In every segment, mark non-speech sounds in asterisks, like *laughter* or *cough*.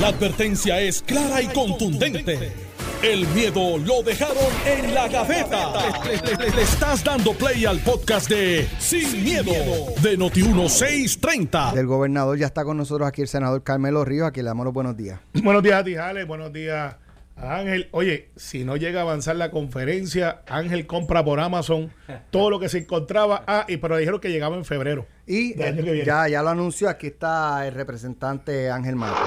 La advertencia es clara y contundente. El miedo lo dejaron en la gaveta. Le, le estás dando play al podcast de Sin, miedo, de Noti1630. Del gobernador ya está con nosotros aquí el senador Carmelo Ríos, aquí le damos los buenos días. *clears throat* Buenos días a ti, Jale. Buenos días a Ángel. Oye, si no llega a avanzar la conferencia, Ángel compra por Amazon todo lo que se encontraba. Ah, y pero dijeron que llegaba en febrero. Y ya, ya lo anunció, aquí está el representante Ángel Marco.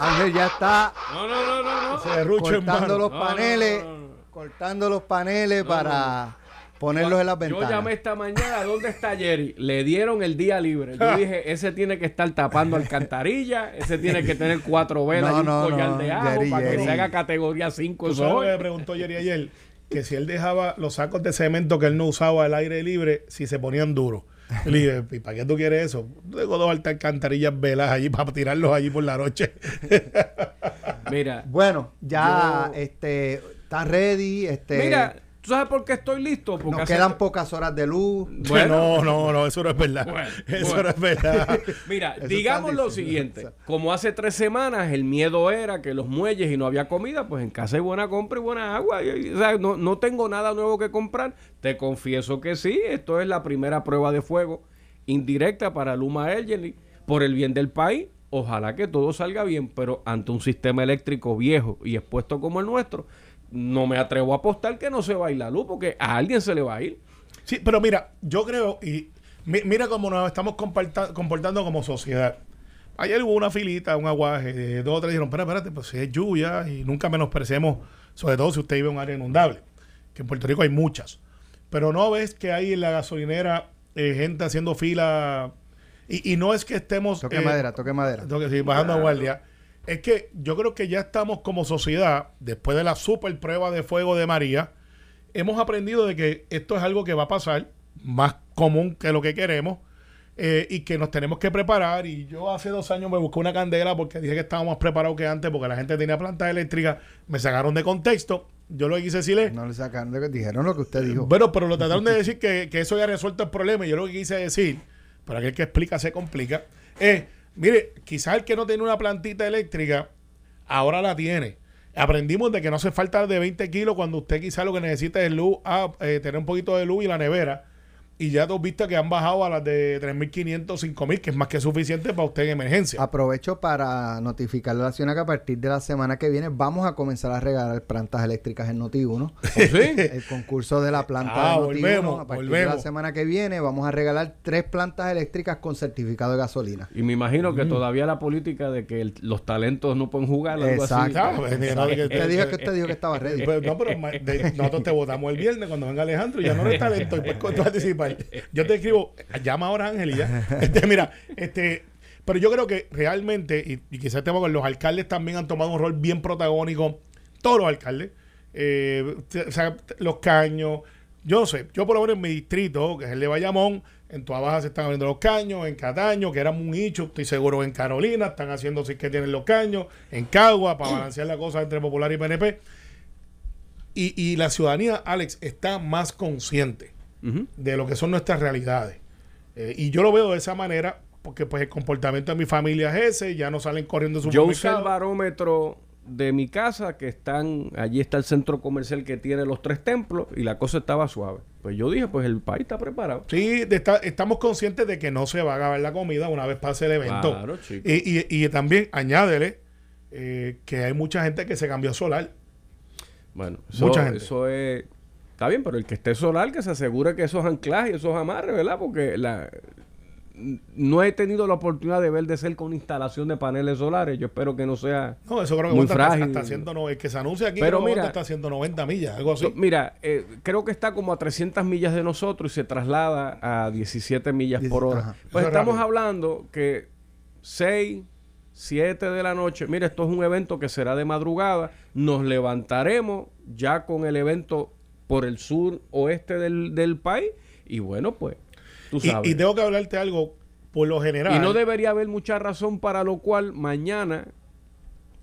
Ángel ya está No, no, no, cortando mano. los paneles, no, no, no. cortando los paneles para ponerlos en las Yo ventanas. llamé esta mañana, ¿dónde está Jerry? Le dieron el día libre. Yo *laughs* dije, ese tiene que estar tapando alcantarilla, ese tiene que tener cuatro velas No, y un no, collar no, de Jerry, para que se haga categoría 5 ¿Tú sabes lo que me preguntó Jerry ayer? Que si él dejaba los sacos de cemento que él no usaba al aire libre, si se ponían duros. Yo *laughs* Le dije, ¿y para qué tú quieres eso? Tengo dos altas alcantarillas velas allí para tirarlos allí por la noche. Mira, Bueno, ya Yo- este está ready, este mira, ¿tú sabes por qué estoy listo? Porque nos hace- quedan pocas horas de luz. *laughs* Bueno. no, no, no, eso no es verdad. Bueno, *laughs* eso bueno. no es verdad. *laughs* Mira, Eso digamos lo siguiente. Como hace tres semanas el miedo era que los muelles y no había comida, pues en casa hay buena compra y buena agua. Y- y, o sea, no, no tengo nada nuevo que comprar. Te confieso que sí. Esto es la primera prueba de fuego indirecta para Luma Energy por el bien del país. Ojalá que todo salga bien, pero ante un sistema eléctrico viejo y expuesto como el nuestro, no me atrevo a apostar que no se va a ir la luz, porque a alguien se le va a ir. Sí, pero mira, yo creo, y mi- mira cómo nos estamos comporta- comportando como sociedad. Ayer hubo una filita, un aguaje, de dos o tres dijeron, espera, espérate, pues si es lluvia y nunca menospreciemos, sobre todo si usted vive en un área inundable, que en Puerto Rico hay muchas. Pero no ves que hay en la gasolinera eh, gente haciendo fila, y, y no es que estemos... Toque eh, madera, toque madera. tengo que seguir bajando a guardia. Es que yo creo que ya estamos como sociedad, después de la super prueba de fuego de María, hemos aprendido de que esto es algo que va a pasar, más común que lo que queremos, eh, y que nos tenemos que preparar. Y yo hace dos años me busqué una candela porque dije que estábamos más preparados que antes, porque la gente tenía plantas eléctricas, me sacaron de contexto. Yo lo que quise decirle, No le sacaron, dijeron lo que usted dijo. bueno, pero lo trataron de decir que, que eso ya resuelto el problema. Y yo lo que quise decir, para aquel que explica se complica, es, mire, quizás el que no tiene una plantita eléctrica, ahora la tiene. Aprendimos de que no hace falta de 20 kilos cuando usted quizás lo que necesita es luz, ah, eh, tener un poquito de luz y la nevera. Y ya tú has visto que han bajado a las de 3.500, 5.000, que es más que suficiente para usted en emergencia. Aprovecho para notificarle a la ciudad que a partir de la semana que viene vamos a comenzar a regalar plantas eléctricas en Noti1. *laughs* sí? *laughs* El concurso de la planta Ah, de Noti1. volvemos, a partir de la volvemos. semana que viene vamos a regalar tres plantas eléctricas con certificado de gasolina. Y me imagino Mm. que todavía la política de que el- los talentos no pueden jugar, algo así. Exacto. Ah, pues, que- Usted dijo *laughs* que usted dijo que estaba ready. Pues, no, pero de- nosotros te votamos el viernes cuando venga Alejandro y ya no eres talento y puedes participar. Yo te escribo, llama ahora Ángel y ya. *laughs* Este, mira, este, pero yo creo que realmente, y, y quizás estemos con los alcaldes también han tomado un rol bien protagónico, todos los alcaldes, eh, o sea, los caños, yo no sé, yo por lo menos en mi distrito, que es el de Bayamón, en Toa Baja se están abriendo los caños, en Cataño, que era un nicho, estoy seguro en Carolina, están haciendo sí que tienen los caños, en Cagua, para balancear la cosa entre Popular y PNP. Y, y la ciudadanía, Alex, está más consciente De lo que son nuestras realidades. Eh, y yo lo veo de esa manera, porque pues el comportamiento de mi familia es ese, ya no salen corriendo su Yo usé el barómetro de mi casa, que están, allí está el centro comercial que tiene los tres templos, y la cosa estaba suave. Pues yo dije, pues el país está preparado. Sí, de esta- estamos conscientes de que no se va a acabar la comida una vez pase el evento. Claro, chico. y, y- y también añádele eh, que hay mucha gente que se cambió a solar. Bueno, eso, Mucha gente. eso es... Está bien, pero el que esté solar, que se asegure que esos anclajes, esos amarres, ¿verdad? Porque la, no he tenido la oportunidad de ver de cerca una instalación de paneles solares. Yo espero que no sea... No, eso creo que Muy hasta, frágil. hasta 190, el que se anuncia aquí Pero que mira- cuesta hasta 190 millas, algo así. Mira, eh, creo que está como a 300 millas de nosotros y se traslada a 17 millas por hora. Ajá. Pues Eso estamos hablando que 6, 7 de la noche, mira, esto es un evento que será de madrugada, nos levantaremos ya con el evento por el sur oeste del, del país y bueno, pues, tú Y, sabes. y tengo que hablarte algo por lo general. Y no debería haber mucha razón para lo cual mañana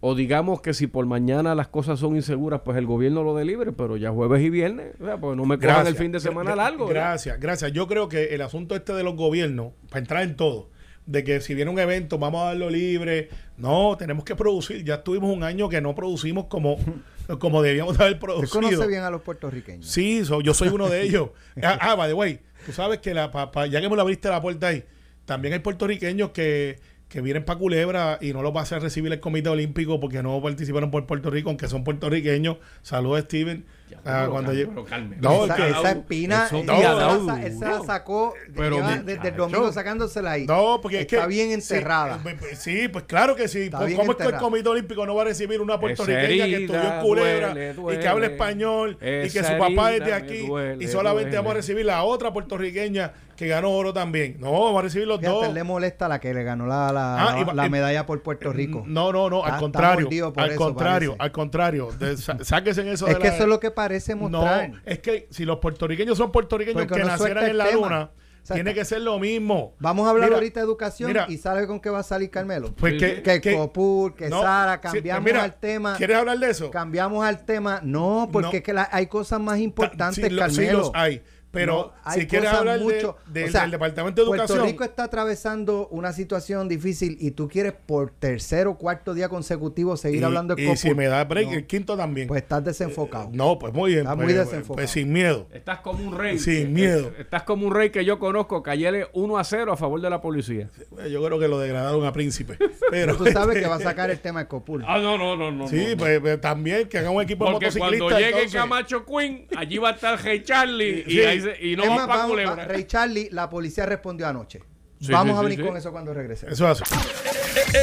o digamos que si por mañana las cosas son inseguras, pues el gobierno lo dé libre, pero ya jueves y viernes, o sea, pues no me cojan el fin de semana largo. ¿verdad? Gracias, gracias. Yo creo que el asunto este de los gobiernos, para entrar en todo, de que si viene un evento vamos a darlo libre, no, tenemos que producir. Ya estuvimos un año que no producimos como, *laughs* como debíamos de haber producido. conoce bien a los puertorriqueños. Sí, so- yo soy uno de *laughs* ellos. ah, ah, by the way, tú sabes que la, pa- pa- ya que me lo abriste la puerta ahí, también hay puertorriqueños que, que vienen para Culebra y no los va a hacer recibir el Comité Olímpico porque no participaron por Puerto Rico, aunque son puertorriqueños. Saludos, Steven. Ya, Ah, cuando Carmen, llegue- pero, Carmen, No, esa, es que- esa espina, eso él, no, él se la sacó Pero, lleva mi- desde el domingo sacándosela ahí. No, porque Está es que. bien sí, enterrada. eh, pues, sí, pues claro que sí. Está ¿Cómo es que el. Comité Olímpico no va a recibir una puertorriqueña que estudió en Culebra duele, y que habla español y que su papá es de aquí duele, y solamente duele. vamos a recibir la otra puertorriqueña que ganó oro también? No, vamos a recibir los Fíjate, dos. le molesta la que le ganó la, la, Ah, y la medalla por Puerto Rico. No, no, no, al está contrario. Al eso, contrario, parece. al contrario. De- sáquense eso es de que la- eso es lo que parece mostrar. No, es que si los puertorriqueños son puertorriqueños Porque que no nacieran en la tema. luna, tiene que ser lo mismo. Vamos a hablar Mira, ahorita de educación mira, y sabe con qué va a salir Carmelo. Pues que, que que- Copul, que no, Sara, cambiamos mira, al tema. ¿Quieres hablar de eso? Cambiamos al tema. No, porque No. es que la- hay cosas más importantes, lo- Carmelo. los hay. Pero No, hay si quieres hablar de- mucho- de- o sea, del Departamento de Puerto Educación. Rico está atravesando una situación difícil y tú quieres por tercer o cuarto día consecutivo seguir y, hablando de y si me da break, No, el quinto también. Pues estás desenfocado. no, pues muy bien. Está pues, muy pues, desenfocado. pues sin miedo. Estás como un rey. Sin Eh, miedo. eh, Estás como un rey que yo conozco, que ayer 1 a 0 a favor de la policía. Yo creo que lo degradaron a príncipe. *laughs* Pero Tú sabes que va a sacar el tema de Copul. Ah, no, no, no, no. Sí, no, no. pues, pues, también que hagan un equipo de Porque motociclistas. cuando llegue entonces. Camacho Queen, allí va a estar Rey Charlie y, Sí. ahí se- y no para vamos- Culebra. va- Rey Charlie, la policía respondió anoche. Sí, Vamos sí, a venir sí. con eso cuando regrese. Eso es así.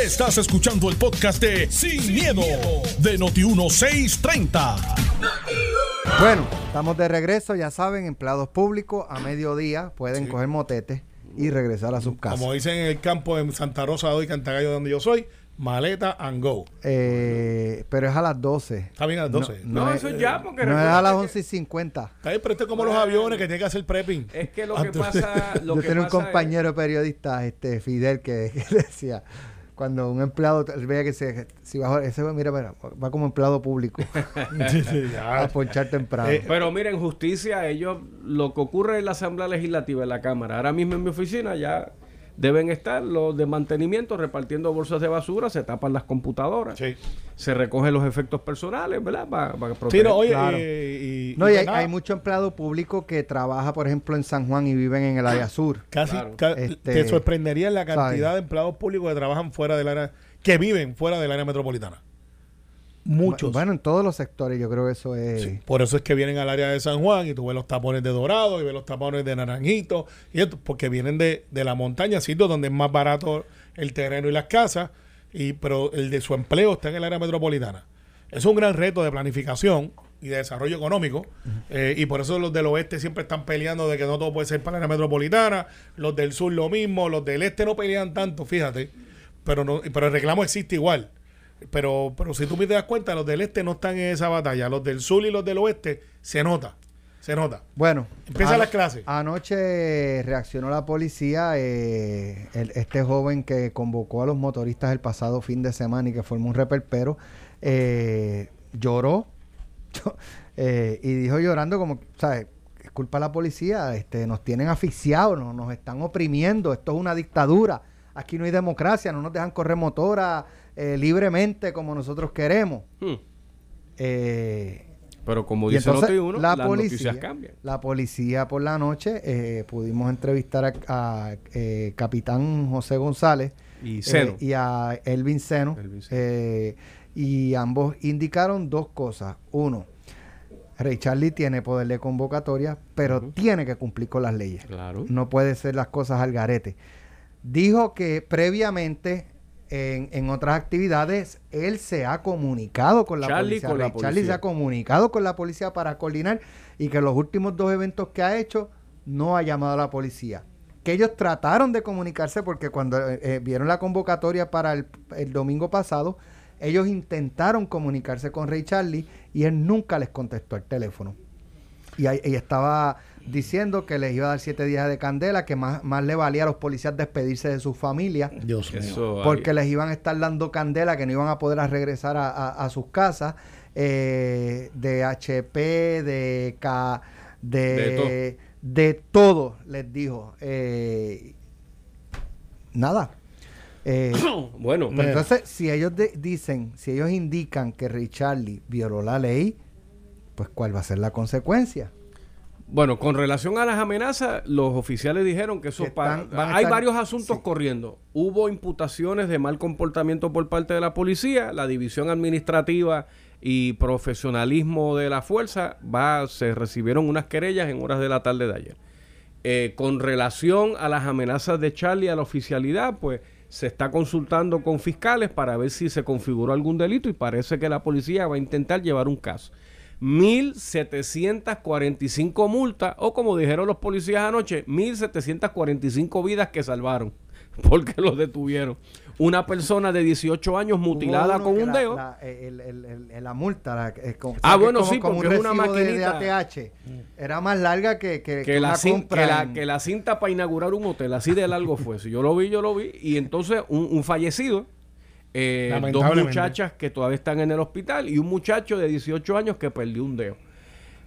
Estás escuchando el podcast de Sin, miedo, de Noti1630. Bueno, estamos de regreso, ya saben, empleados públicos a mediodía pueden coger motetes y regresar a sus casas. Como dicen en el campo en Santa Rosa de Cantagallo, donde yo soy, maleta and go. Eh, pero es a las 12. Está bien a las 12. No, No, es- eso ya, porque No es a las que- 11 y 50. Está bien, pero esto es como los aviones que tienen que hacer prepping. Es que lo que pasa. *laughs* Lo Yo que tenía un es- compañero periodista, este Fidel, que, *laughs* que decía, cuando un empleado él veía que se, si va, ese va, mira, mira, va como empleado público *laughs* a ponchar temprano. Eh, Pero mira, en justicia, ellos, lo que ocurre en la Asamblea Legislativa, en la Cámara, ahora mismo en mi oficina ya deben estar los de mantenimiento repartiendo bolsas de basura, se tapan las computadoras, Sí. se recogen los efectos personales, ¿verdad? Para, para Sí, proteger. no, oye, Claro. y, no, y y hay, hay mucho empleado público que trabaja, por ejemplo, en San Juan y viven en el área sur. Casi Claro. ca- Este, te sorprendería la cantidad ¿sabes? de empleados públicos que trabajan fuera del área, que viven fuera del área metropolitana. Muchos. Bueno, en todos los sectores yo creo que eso es... Sí, Por eso es que vienen al área de San Juan y tú ves los tapones de Dorado y ves los tapones de Naranjito y esto, porque vienen de, de la montaña, sitios donde es más barato el terreno y las casas, y pero el de su empleo está en el área metropolitana. Es un gran reto de planificación y de desarrollo económico, eh, y por eso los del oeste siempre están peleando de que no todo puede ser para el área metropolitana, los del sur lo mismo, los del este no pelean tanto, fíjate, pero no, pero el reclamo existe igual. Pero, pero si tú me te das cuenta, los del este no están en esa batalla. Los del sur y los del oeste se nota. Se nota. Bueno, Empieza las clases. Anoche reaccionó la policía, eh, el- este joven que convocó a los motoristas el pasado fin de semana y que formó un reperpero, eh, lloró *laughs* eh, y dijo llorando como, ¿sabes? Es culpa de la policía, este, nos tienen asfixiados, nos, nos están oprimiendo, esto es una dictadura, aquí no hay democracia, no nos dejan correr motora eh, libremente como nosotros queremos. Hmm. Eh, Pero como dice entonces Noti1, la las policía, noticias cambian. la policía por la noche eh, pudimos entrevistar a, a, eh, capitán José González Y eh, Seno. y a Elvin Seno, Elvin Seno. y ambos indicaron dos cosas. Uno, Ray Charlie tiene poder de convocatoria, pero tiene que cumplir con las leyes. Claro. No puede ser las cosas al garete. Dijo que previamente en, en otras actividades él se ha comunicado con la Charlie policía. con la Charlie se ha comunicado con la policía para coordinar y que los últimos dos eventos que ha hecho no ha llamado a la policía. Que ellos trataron de comunicarse porque cuando eh, eh, vieron la convocatoria para el, el domingo pasado, ellos intentaron comunicarse con Ray Charlie y él nunca les contestó el teléfono. Y, ahí- y estaba diciendo que les iba a dar siete días de candela, que más, más le valía a los policías despedirse de sus familias, Dios mío. Eso porque ahí- les iban a estar dando candela, que no iban a poder a regresar a, a- a sus casas, eh, de HP, de K, de, de, todo, les dijo. Eh, nada. Eh, *coughs* Bueno, pero entonces, si ellos de- dicen, si ellos indican que Richarlie violó la ley, pues ¿cuál va a ser la consecuencia? Bueno, con relación a las amenazas, los oficiales dijeron que eso Que pa- están- van a hay estar- varios asuntos sí. corriendo. Hubo imputaciones de mal comportamiento por parte de la policía, la división administrativa y profesionalismo de la fuerza va se recibieron unas querellas en horas de la tarde de ayer. Eh, con relación a las amenazas de Charlie a la oficialidad, pues se está consultando con fiscales para ver si se configuró algún delito y parece que la policía va a intentar llevar un caso. 1.745 multas o como dijeron los policías anoche, 1.745 vidas que salvaron *laughs* porque los detuvieron. Una persona de 18 años mutilada con un la- dedo. La, el- el- el- el- la multa, la- Ah, bueno, como- sí, como porque un es una de- de, maquinita. ATH. Era más larga que, que, que la, una cin- compra que, en- que la cinta para inaugurar un hotel, así de largo fue. Si yo lo vi, yo lo vi. Y entonces un, un fallecido, eh, dos muchachas que todavía están en el hospital y un muchacho de 18 años que perdió un dedo.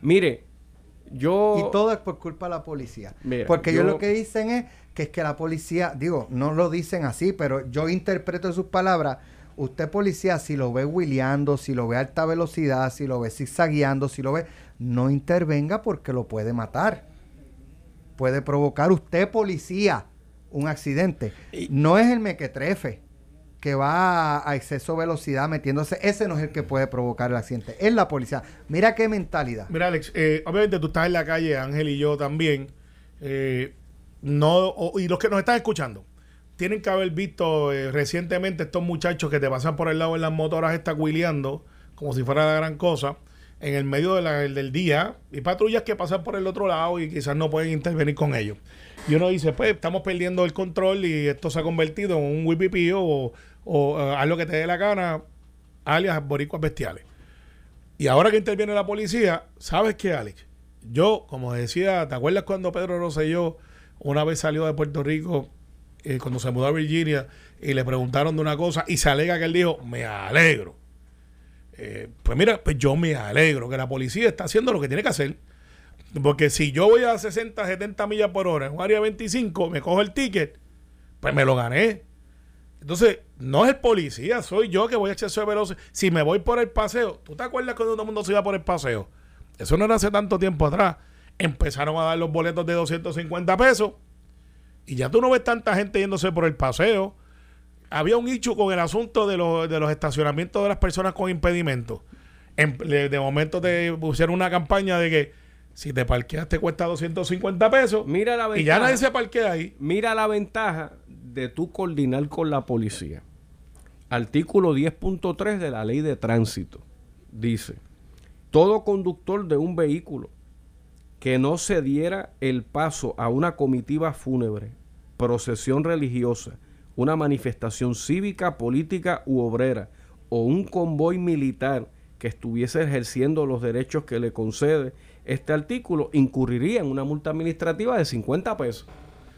Mire, yo... Y todo es por culpa de la policía. Mira, Porque ellos yo- lo que dicen es que es que la policía, digo, no lo dicen así, pero yo interpreto sus palabras. Usted policía, si lo ve wheeleando, si lo ve a alta velocidad, si lo ve zigzagueando, si lo ve, no intervenga porque lo puede matar. Puede provocar usted policía un accidente. No es el mequetrefe que va a, exceso velocidad metiéndose. Ese no es el que puede provocar el accidente. Es la policía. Mira qué mentalidad. Mira, Alex, eh, obviamente tú estás en la calle, Ángel y yo también. eh, no, y los que nos están escuchando, tienen que haber visto eh, recientemente estos muchachos que te pasan por el lado en las motoras, está cuileando, como si fuera la gran cosa, en el medio de del día, y patrullas que pasan por el otro lado y quizás no pueden intervenir con ellos. Y uno dice, pues estamos perdiendo el control y esto se ha convertido en un whipipío o, o eh, haz lo que te dé la gana, alias boricuas bestiales. Y ahora que interviene la policía, ¿sabes qué, Alex? Yo, como decía, ¿te acuerdas cuando Pedro Rosselló una vez salió de Puerto Rico, eh, cuando se mudó a Virginia, y le preguntaron de una cosa, y se alega que él dijo, me alegro. Eh, pues mira, pues yo me alegro que la policía está haciendo lo que tiene que hacer. Porque si yo voy a 60, 70 millas por hora en un área 25, me cojo el ticket, pues me lo gané. Entonces, no es el policía, soy yo que voy a exceso de velocidad. Si me voy por el paseo, ¿tú te acuerdas cuando todo el mundo se iba por el paseo? Eso no era hace tanto tiempo atrás. Empezaron a dar los boletos de 250 pesos y ya tú no ves tanta gente yéndose por el paseo. Había un hecho con el asunto de los, de los estacionamientos de las personas con impedimentos. En- de, momento te pusieron una campaña de que si te parqueas te cuesta 250 pesos Mira la y ya ventaja. nadie se parquea ahí. Mira la ventaja de tú coordinar con la policía. Artículo 10.3 de la ley de tránsito dice, todo conductor de un vehículo que no se diera el paso a una comitiva fúnebre, procesión religiosa, una manifestación cívica, política u obrera o un convoy militar que estuviese ejerciendo los derechos que le concede este artículo, incurriría en una multa administrativa de 50 pesos.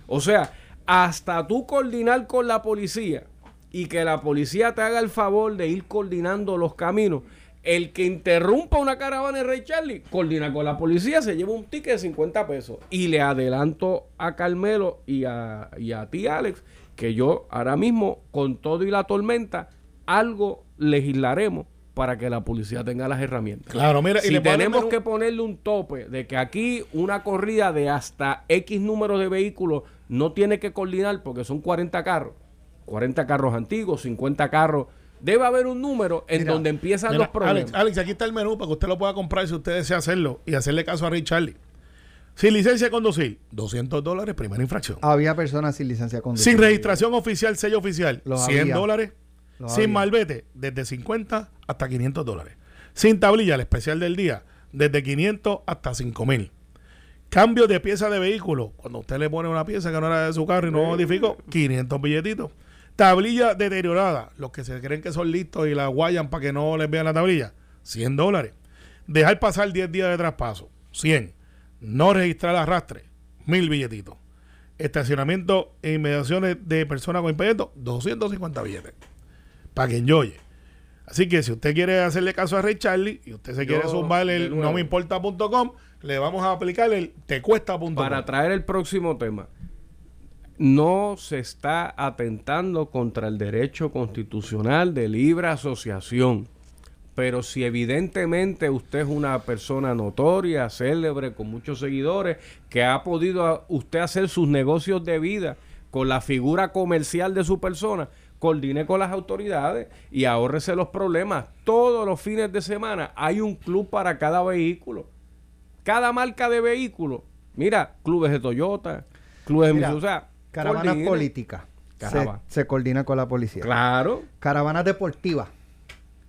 O sea, hasta tú coordinar con la policía y que la policía te haga el favor de ir coordinando los caminos, el que interrumpa una caravana en Rey Charlie, coordina con la policía, se lleva un ticket de 50 pesos. Y le adelanto a Carmelo y a, y a ti, Alex, que yo ahora mismo, con todo y la tormenta, algo legislaremos para que la policía tenga las herramientas. Claro, mira, y si ponen tenemos que ponerle un tope de que aquí una corrida de hasta X número de vehículos no tiene que coordinar porque son 40 carros, 40 carros antiguos, 50 carros, debe haber un número en Mira, donde empiezan Mira, los problemas. Alex, Alex, aquí está el menú para que usted lo pueda comprar si usted desea hacerlo y hacerle caso a Ray Charlie. Sin licencia de conducir, 200 dólares, primera infracción. Había personas sin licencia de conducir. Sin registración oficial, sello oficial, Los 100 había. dólares. Sin había. malvete, desde 50 hasta 500 dólares. Sin tablilla, el especial del día, desde 500 hasta 5000. Cambio de pieza de vehículo. Cuando usted le pone una pieza que no era de su carro y no modificó, 500 billetitos. Tablilla deteriorada. Los que se creen que son listos y la guayan para que no les vean la tablilla, 100 dólares. Dejar pasar 10 días de traspaso, 100. No registrar arrastre, mil billetitos. Estacionamiento e inmediaciones de personas con impedimento, 250 billetes. Para que enjoye. Así que si usted quiere hacerle caso a Ray Charlie y usted se Yo, quiere zumbar de el no me importa.com, le vamos a aplicar el te cuesta.com. Para traer el próximo tema, no se está atentando contra el derecho constitucional de libre asociación. Pero si evidentemente usted es una persona notoria, célebre, con muchos seguidores, que ha podido usted hacer sus negocios de vida con la figura comercial de su persona, coordine con las autoridades y ahórrese los problemas. Todos los fines de semana hay un club para cada vehículo cada marca de vehículo. Mira, clubes de Toyota, clubes de Mira, Mitsubishi, o sea, Caravanas políticas. Se, se coordina con la policía. Claro. Caravanas deportivas.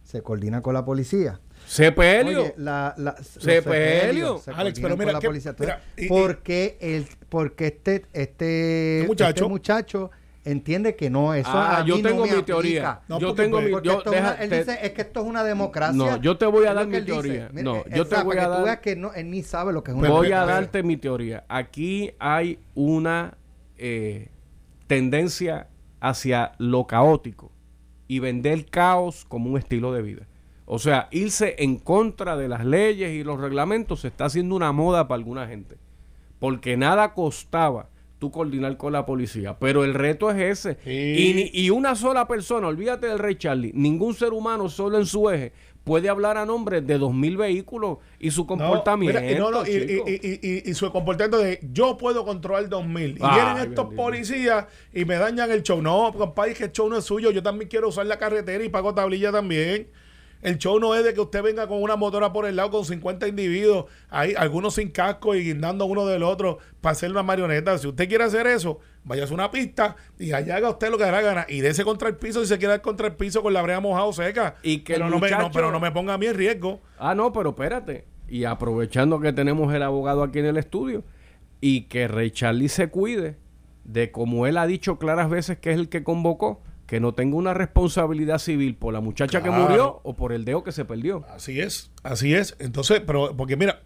Se coordina con la policía. Sepelio. Oye, la, la, los Sepelio. sepelios se Alex, pero mira con la que- policía. Entonces, mira, y- ¿por qué el, porque este, este, Este muchacho- este muchacho entiende que no, eso Ah, a yo mí tengo mi teoría. No, yo porque- tengo mi yo, deja- una- él te- dice, es que esto es una democracia. No, yo te voy a dar mi teoría. Mira, No, yo te voy a dar- veas que no, él ni sabe lo que es una voy a darte mi teoría. Aquí hay una eh, tendencia hacia lo caótico y vender caos como un estilo de vida. O sea, irse en contra de las leyes y los reglamentos se está haciendo una moda para alguna gente. Porque nada costaba tú coordinar con la policía. Pero el reto es ese. Sí. Y, y una sola persona, olvídate del Rey Charlie, ningún ser humano solo en su eje puede hablar a nombre de dos mil vehículos y su No, comportamiento. mira, y, no, no, y, y- y- y- y su comportamiento de yo puedo controlar 2000. Y Ay, vienen estos bendito. policías y me dañan el show. No, compadre, que el show no es suyo. Yo también quiero usar la carretera y pago tablilla también. El show no es de que usted venga con una motora por el lado con 50 individuos, ahí, algunos sin casco y guindando uno del otro para hacer una marioneta. Si usted quiere hacer eso, vaya a una pista y allá haga usted lo que la gana y dése contra el piso si se quiere dar contra el piso con la brea mojada o seca. Y que pero, no me, no, muchacho- pero no me ponga a mí en riesgo. Ah, no, pero espérate. Y aprovechando que tenemos el abogado aquí en el estudio y que Charlie se cuide de como él ha dicho claras veces que es el que convocó, que no tenga una responsabilidad civil por la muchacha que murió o por el dedo que se perdió. Así es, así es. Entonces, pero, porque mira,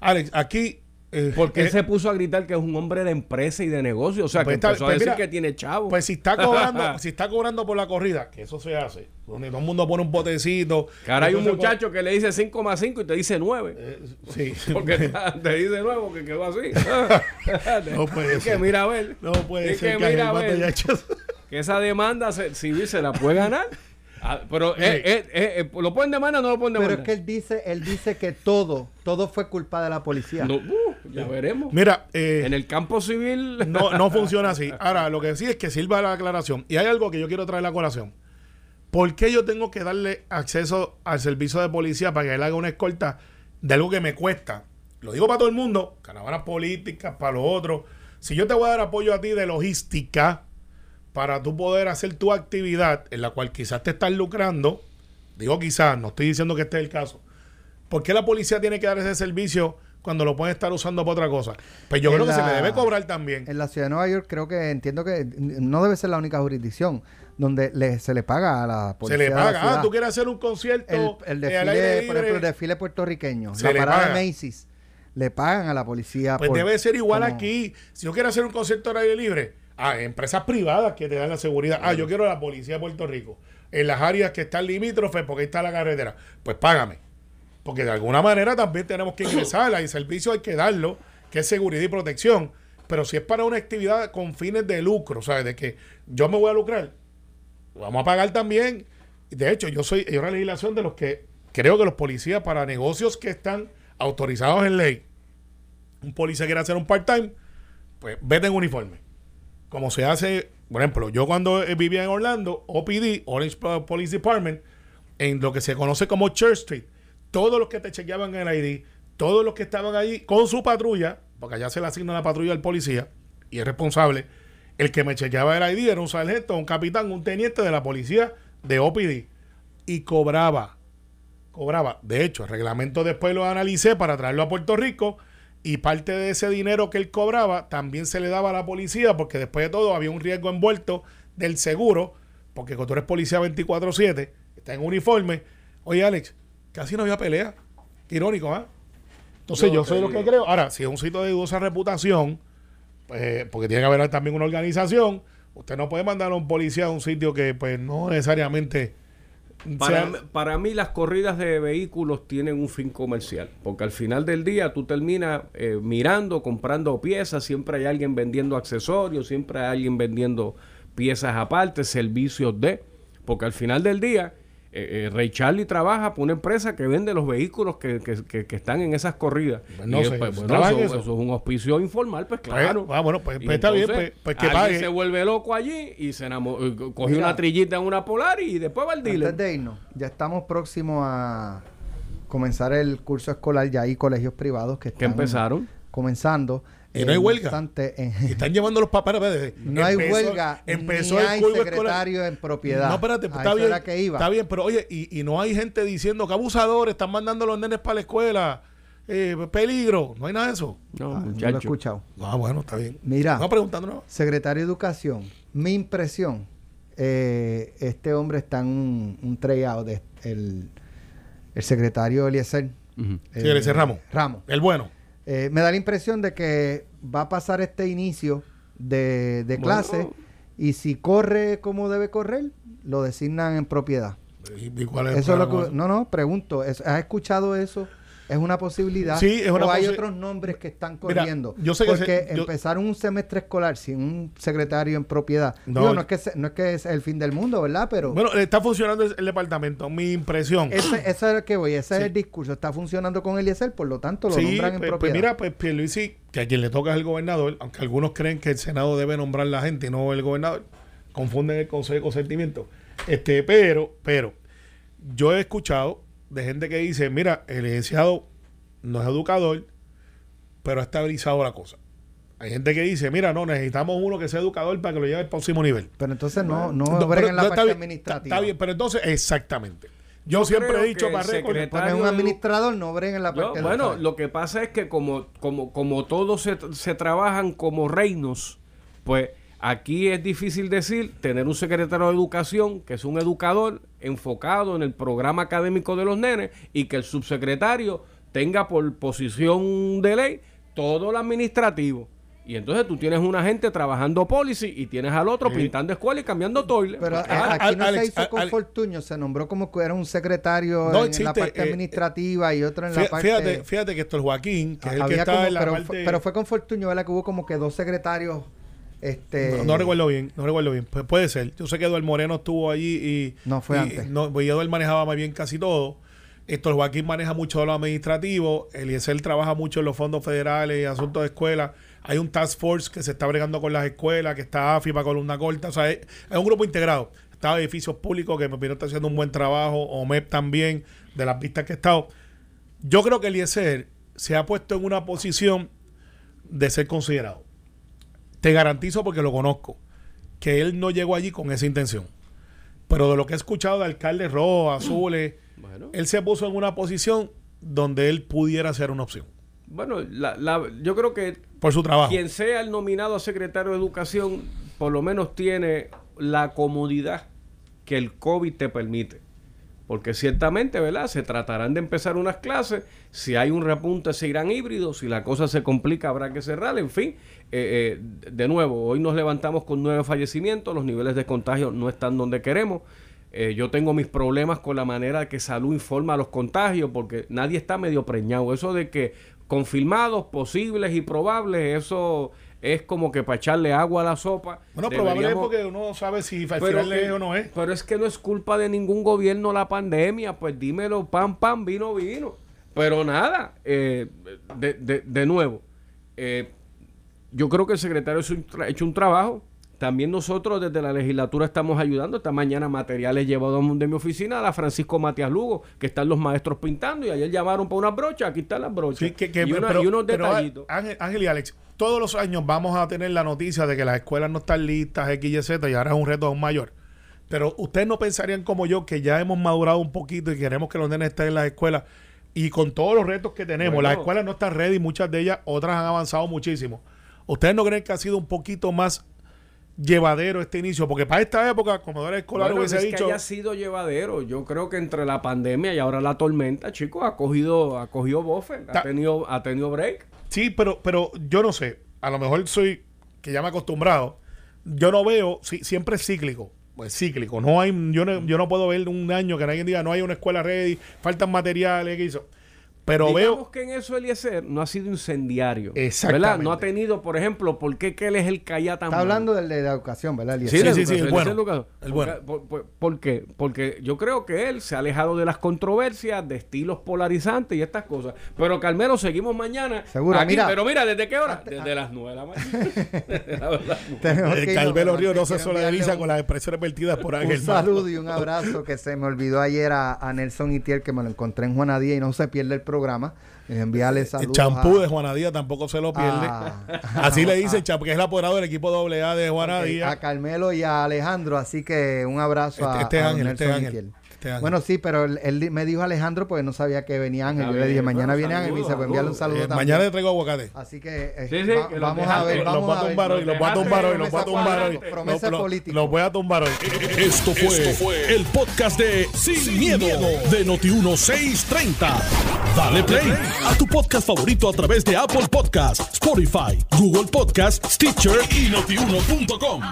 Alex, aquí. eh, Porque él eh, se puso a gritar que es un hombre de empresa y de negocio. O sea, Pues que está- empezó a pues decir mira, que tiene chavo. Pues si está cobrando, *laughs* si está cobrando por la corrida, que eso se hace, donde todo el mundo pone un botecito. que ahora hay un entonces, muchacho que le dice 5,5 y te dice 9. eh, sí. *laughs* Porque *laughs* te dice 9 porque quedó así. No puede Es que mira a ver. No puede Es ser que que mira a ver. Que esa demanda se- civil se la puede ganar. Ah, pero eh, eh, eh, eh, ¿lo pueden demandar o no lo pueden Pero demandar? es que él dice, él dice que todo, todo fue culpa de la policía. No, uh, ya veremos. Mira, eh, En el campo civil. no, no funciona así. Ahora, lo que sí es que sirva la aclaración. Y hay algo que yo quiero traer a la colación. ¿Por qué yo tengo que darle acceso al servicio de policía para que él haga una escolta de algo que me cuesta? Lo digo para todo el mundo, caravanas políticas, para los otros. Si yo te voy a dar apoyo a ti de logística para tú poder hacer tu actividad en la cual quizás te estás lucrando, digo quizás, no estoy diciendo que este es el caso. ¿Por qué la policía tiene que dar ese servicio cuando lo pueden estar usando para otra cosa? Pues yo En creo que se le debe cobrar también. En la ciudad de Nueva York creo que entiendo que no debe ser la única jurisdicción donde le- se le paga a la Se policía. le de la paga. Ah, tú quieres hacer un concierto el, el eh, desfile, por ejemplo, el desfile puertorriqueño, Se la le parada paga. de Macy's, le pagan a la policía. Pues por- debe ser igual como- aquí. Si yo quiero hacer un concierto al aire libre, ah, empresas privadas que te dan la seguridad. Ah, yo quiero la policía de Puerto Rico. En las áreas que están limítrofes, porque ahí está la carretera. Pues págame. Porque de alguna manera también tenemos que ingresar. Hay servicio hay que darlo, que es seguridad y protección. Pero si es para una actividad con fines de lucro, ¿sabes? De que yo me voy a lucrar, vamos a pagar también. De hecho, yo soy, hay una legislación de los que creo que los policías para negocios que están autorizados en ley, un policía quiere hacer un part-time, pues vete en uniforme. Como se hace, por ejemplo, yo cuando eh, vivía en Orlando, OPD, Orange Police Department, en lo que se conoce como Church Street, todos los que te chequeaban el ID, todos los que estaban allí con su patrulla, porque allá se le asigna la patrulla al policía y es responsable, el que me chequeaba el ID era un sargento, un capitán, un teniente de la policía de OPD y cobraba cobraba. De hecho, el reglamento después lo analicé para traerlo a Puerto Rico y parte de ese dinero que él cobraba también se le daba a la policía porque después de todo había un riesgo envuelto del seguro, porque cuando tú eres policía 24/7, está en uniforme. Oye, Alex, casi no había pelea. Qué irónico, ¿ah? Entonces, Yo soy lo que creo. Ahora, si es un sitio de dudosa reputación, pues, porque tiene que haber también una organización, usted no puede mandar a un policía a un sitio que, pues, no necesariamente. Para, sea- para mí las corridas de vehículos tienen un fin comercial, porque al final del día tú terminas eh, mirando, comprando piezas, siempre hay alguien vendiendo accesorios, siempre hay alguien vendiendo piezas aparte, servicios de, porque al final del día eh, eh, Ray Charlie trabaja para una empresa que vende los vehículos que, que- que- que están en esas corridas. Pues no Y, sé, pues, ¿se bueno, trabaja en eso, eso? eso es un auspicio informal, pues Pues, claro. ah, bueno, pues, pues está bien, entonces, pues, pues que pague. se vuelve loco allí y se enamoró, eh, cogió Mira. una trillita en una polar y después va al dealer. Antes de irnos, ya estamos próximos a comenzar el curso escolar. Ya hay colegios privados que que están empezaron. comenzando. Y no hay Eh, huelga. obstante, en- Y están llevando los papeles. espérate, no hay empezó- huelga, Empezó ni el hay secretario escolar. en propiedad. No, espérate, A está bien. que iba. Está bien, pero oye, y, y no hay gente diciendo que abusadores están mandando a los nenes para la escuela. eh, peligro. No hay nada de eso. No, Ah, no lo he escuchado. Ah, bueno, está bien. Mira. No. Secretario de Educación, mi impresión, eh, este hombre está en un, un tryout de el, el secretario Eliezer. Ujú. Sí, Eliezer Ramos. Ramos. El bueno. Eh, me da la impresión de que va a pasar este inicio de, de Bueno. clase y si corre como debe correr, lo designan en propiedad. ¿Y, y cuál es el Eso es lo que, no, no, pregunto, ¿es- ¿has escuchado eso? ¿Es una posibilidad? Sí, es una ¿O hay otros nombres que están Mira, corriendo? yo sé que Porque se- yo- empezar un semestre escolar sin un secretario en propiedad, No, digo, no, es que se- no es que es el fin del mundo, ¿verdad? Pero Bueno, está funcionando el, el departamento. Mi impresión. ese, ese es el que voy, ese es el discurso. Está funcionando con Eliezer, por lo tanto lo sí, nombran en pues, pues propiedad. mira, pues Pierluisi, que a quien le toca es el gobernador, aunque algunos creen que el Senado debe nombrar la gente y no el gobernador, confunden el consejo de consentimiento. Este, pero, pero, yo he escuchado de gente que dice, mira, el licenciado no es educador, pero ha estabilizado la cosa. Hay gente que dice, mira, no, necesitamos uno que sea educador para que lo lleve al próximo nivel. Pero entonces no, no, No, bregan la no, parte bien, administrativa. Está, bien, pero entonces, exactamente. Yo, Yo siempre he dicho secretario- Pones un administrador, no bregan la Yo, bueno, lo que pasa es que como, como, como todos se, se trabajan como reinos, pues aquí es difícil decir tener un secretario de educación que es un educador enfocado en el programa académico de los nenes y que el subsecretario tenga por posición de ley todo lo administrativo. Y entonces tú tienes una gente trabajando policy y tienes al otro Sí. pintando escuela y cambiando toilet. Pero Ah, aquí no Alex, se hizo con Alex, Fortuño, se nombró como que era un secretario No en, la parte eh, administrativa y otro en la parte... Fíjate, fíjate que esto es Joaquín, que es el que había está como- en la pero, parte... fue, pero fue con Fortuño, ¿verdad? Que hubo como que dos secretarios... Este, no, no recuerdo bien, no recuerdo bien. Pues puede ser. Yo sé que Eduardo Moreno estuvo allí y... No, fue y- antes. No, pues Eduardo manejaba más bien casi todo. Esto Joaquín maneja mucho de lo administrativo. Eliezer trabaja mucho en los fondos federales y asuntos de escuela. Hay un task force que se está bregando con las escuelas, que está AFI para columna corta. O sea, es, es un grupo integrado. Está edificios públicos que me opinión está haciendo un buen trabajo. OMEP también, de las vistas que he estado. Yo creo que Eliezer se ha puesto en una posición de ser considerado. Te garantizo porque lo conozco, que él no llegó allí con esa intención. Pero de lo que he escuchado de alcaldes rojos, azules, *clears throat* Bueno. él se puso en una posición donde él pudiera ser una opción. Bueno, la- la- yo creo que Por su trabajo. quien sea el nominado a secretario de Educación, por lo menos tiene la comodidad que el COVID te permite. Porque ciertamente, ¿verdad? Se tratarán de empezar unas clases. Si hay un repunte, se irán híbridos. Si la cosa se complica, habrá que cerrar. En fin, eh, eh, de nuevo, hoy nos levantamos con nueve fallecimientos. Los niveles de contagio no están donde queremos. Eh, yo tengo mis problemas con la manera que salud informa los contagios, porque nadie está medio preñado. Eso de que confirmados, posibles y probables, eso es como que para echarle agua a la sopa. Bueno, probable es Deberíamos- porque uno sabe si es o no es. pero es que no es culpa de ningún gobierno la pandemia, pues dímelo, pam, pam, vino, vino. Pero nada, eh, de, de- de nuevo, eh, yo creo que el secretario ha hecho un trabajo. También nosotros desde la legislatura estamos ayudando. Esta mañana materiales llevados de mi oficina a la Francisco Matías Lugo, que están los maestros pintando y ayer llamaron para unas brochas. Aquí están las brochas. Sí, que- que- y, una- pero- y unos detallitos. Ángel, Ángel y Alex, todos los años vamos a tener la noticia de que las escuelas no están listas, X, Y, Z, y ahora es un reto aún mayor. Pero ustedes no pensarían como yo que ya hemos madurado un poquito y queremos que los nenes estén en las escuelas. Y con todos los retos que tenemos, Bueno. las escuelas no están ready, muchas de ellas, otras han avanzado muchísimo. ¿Ustedes no creen que ha sido un poquito más llevadero este inicio? Porque para esta época, como era escolar Bueno, no hubiese es dicho... que haya sido llevadero. Yo creo que entre la pandemia y ahora la tormenta, chicos, ha cogido, ha cogido bofe, ha tenido, ha tenido break. Sí, pero, pero yo no sé. A lo mejor soy, que ya me he acostumbrado. Yo no veo, sí, siempre es cíclico. Pues cíclico. No hay, yo no, yo no puedo ver un año que alguien diga no hay una escuela ready, faltan materiales, que hizo. Pero Digamos veo. que en eso Eliezer no ha sido incendiario. Exactamente. ¿verdad? No ha tenido, por ejemplo, ¿por qué que él es el calla tan Está mal? hablando del de la educación, ¿verdad? Sí, Eliezer? sí, sí, educación, el bueno. Lucas. El bueno. por, por- ¿por qué? Porque yo creo que él se ha alejado de las controversias, de estilos polarizantes y estas cosas. Pero Carmelo, seguimos mañana. Seguro, aquí, mira. pero mira, ¿desde qué hora? Desde las nueve de la mañana. *laughs* La verdad. Tenemos que El irnos, Carmelo Río no se solidariza con las expresiones vertidas por Ángel. un saludo y un abrazo que se me olvidó ayer a, a Nelson Itiel, que me lo encontré en Juanadía y no se pierde el programa. Eh, Enviarle El saludos. champú a- de Juanadía tampoco se lo pierde. a- Así le *laughs* dice el champú, que es el apoderado del equipo AA de Juanadía. a Carmelo y a Alejandro, así que un abrazo a, Este- este a Ángel, Nelson este Ángel. Este. Bueno, sí, pero él, él me dijo Alejandro porque no sabía que venía Ángel. Yo le dije, mañana bueno, viene Ángel y me dice, pues enviarle un saludo Eh, también. mañana le traigo aguacate. Así que eh, Sí, sí, va- que los vamos a ver, los vamos voy a a tumbar hoy, los voy a tumbar hoy, los voy a tumbar hoy. promesa Los- los- política. Los voy a tumbar hoy. Esto fue, el podcast de Sin, miedo, de Noti1630. Dale play a tu podcast favorito a través de Apple Podcasts, Spotify, Google Podcasts, Stitcher y notiuno.com.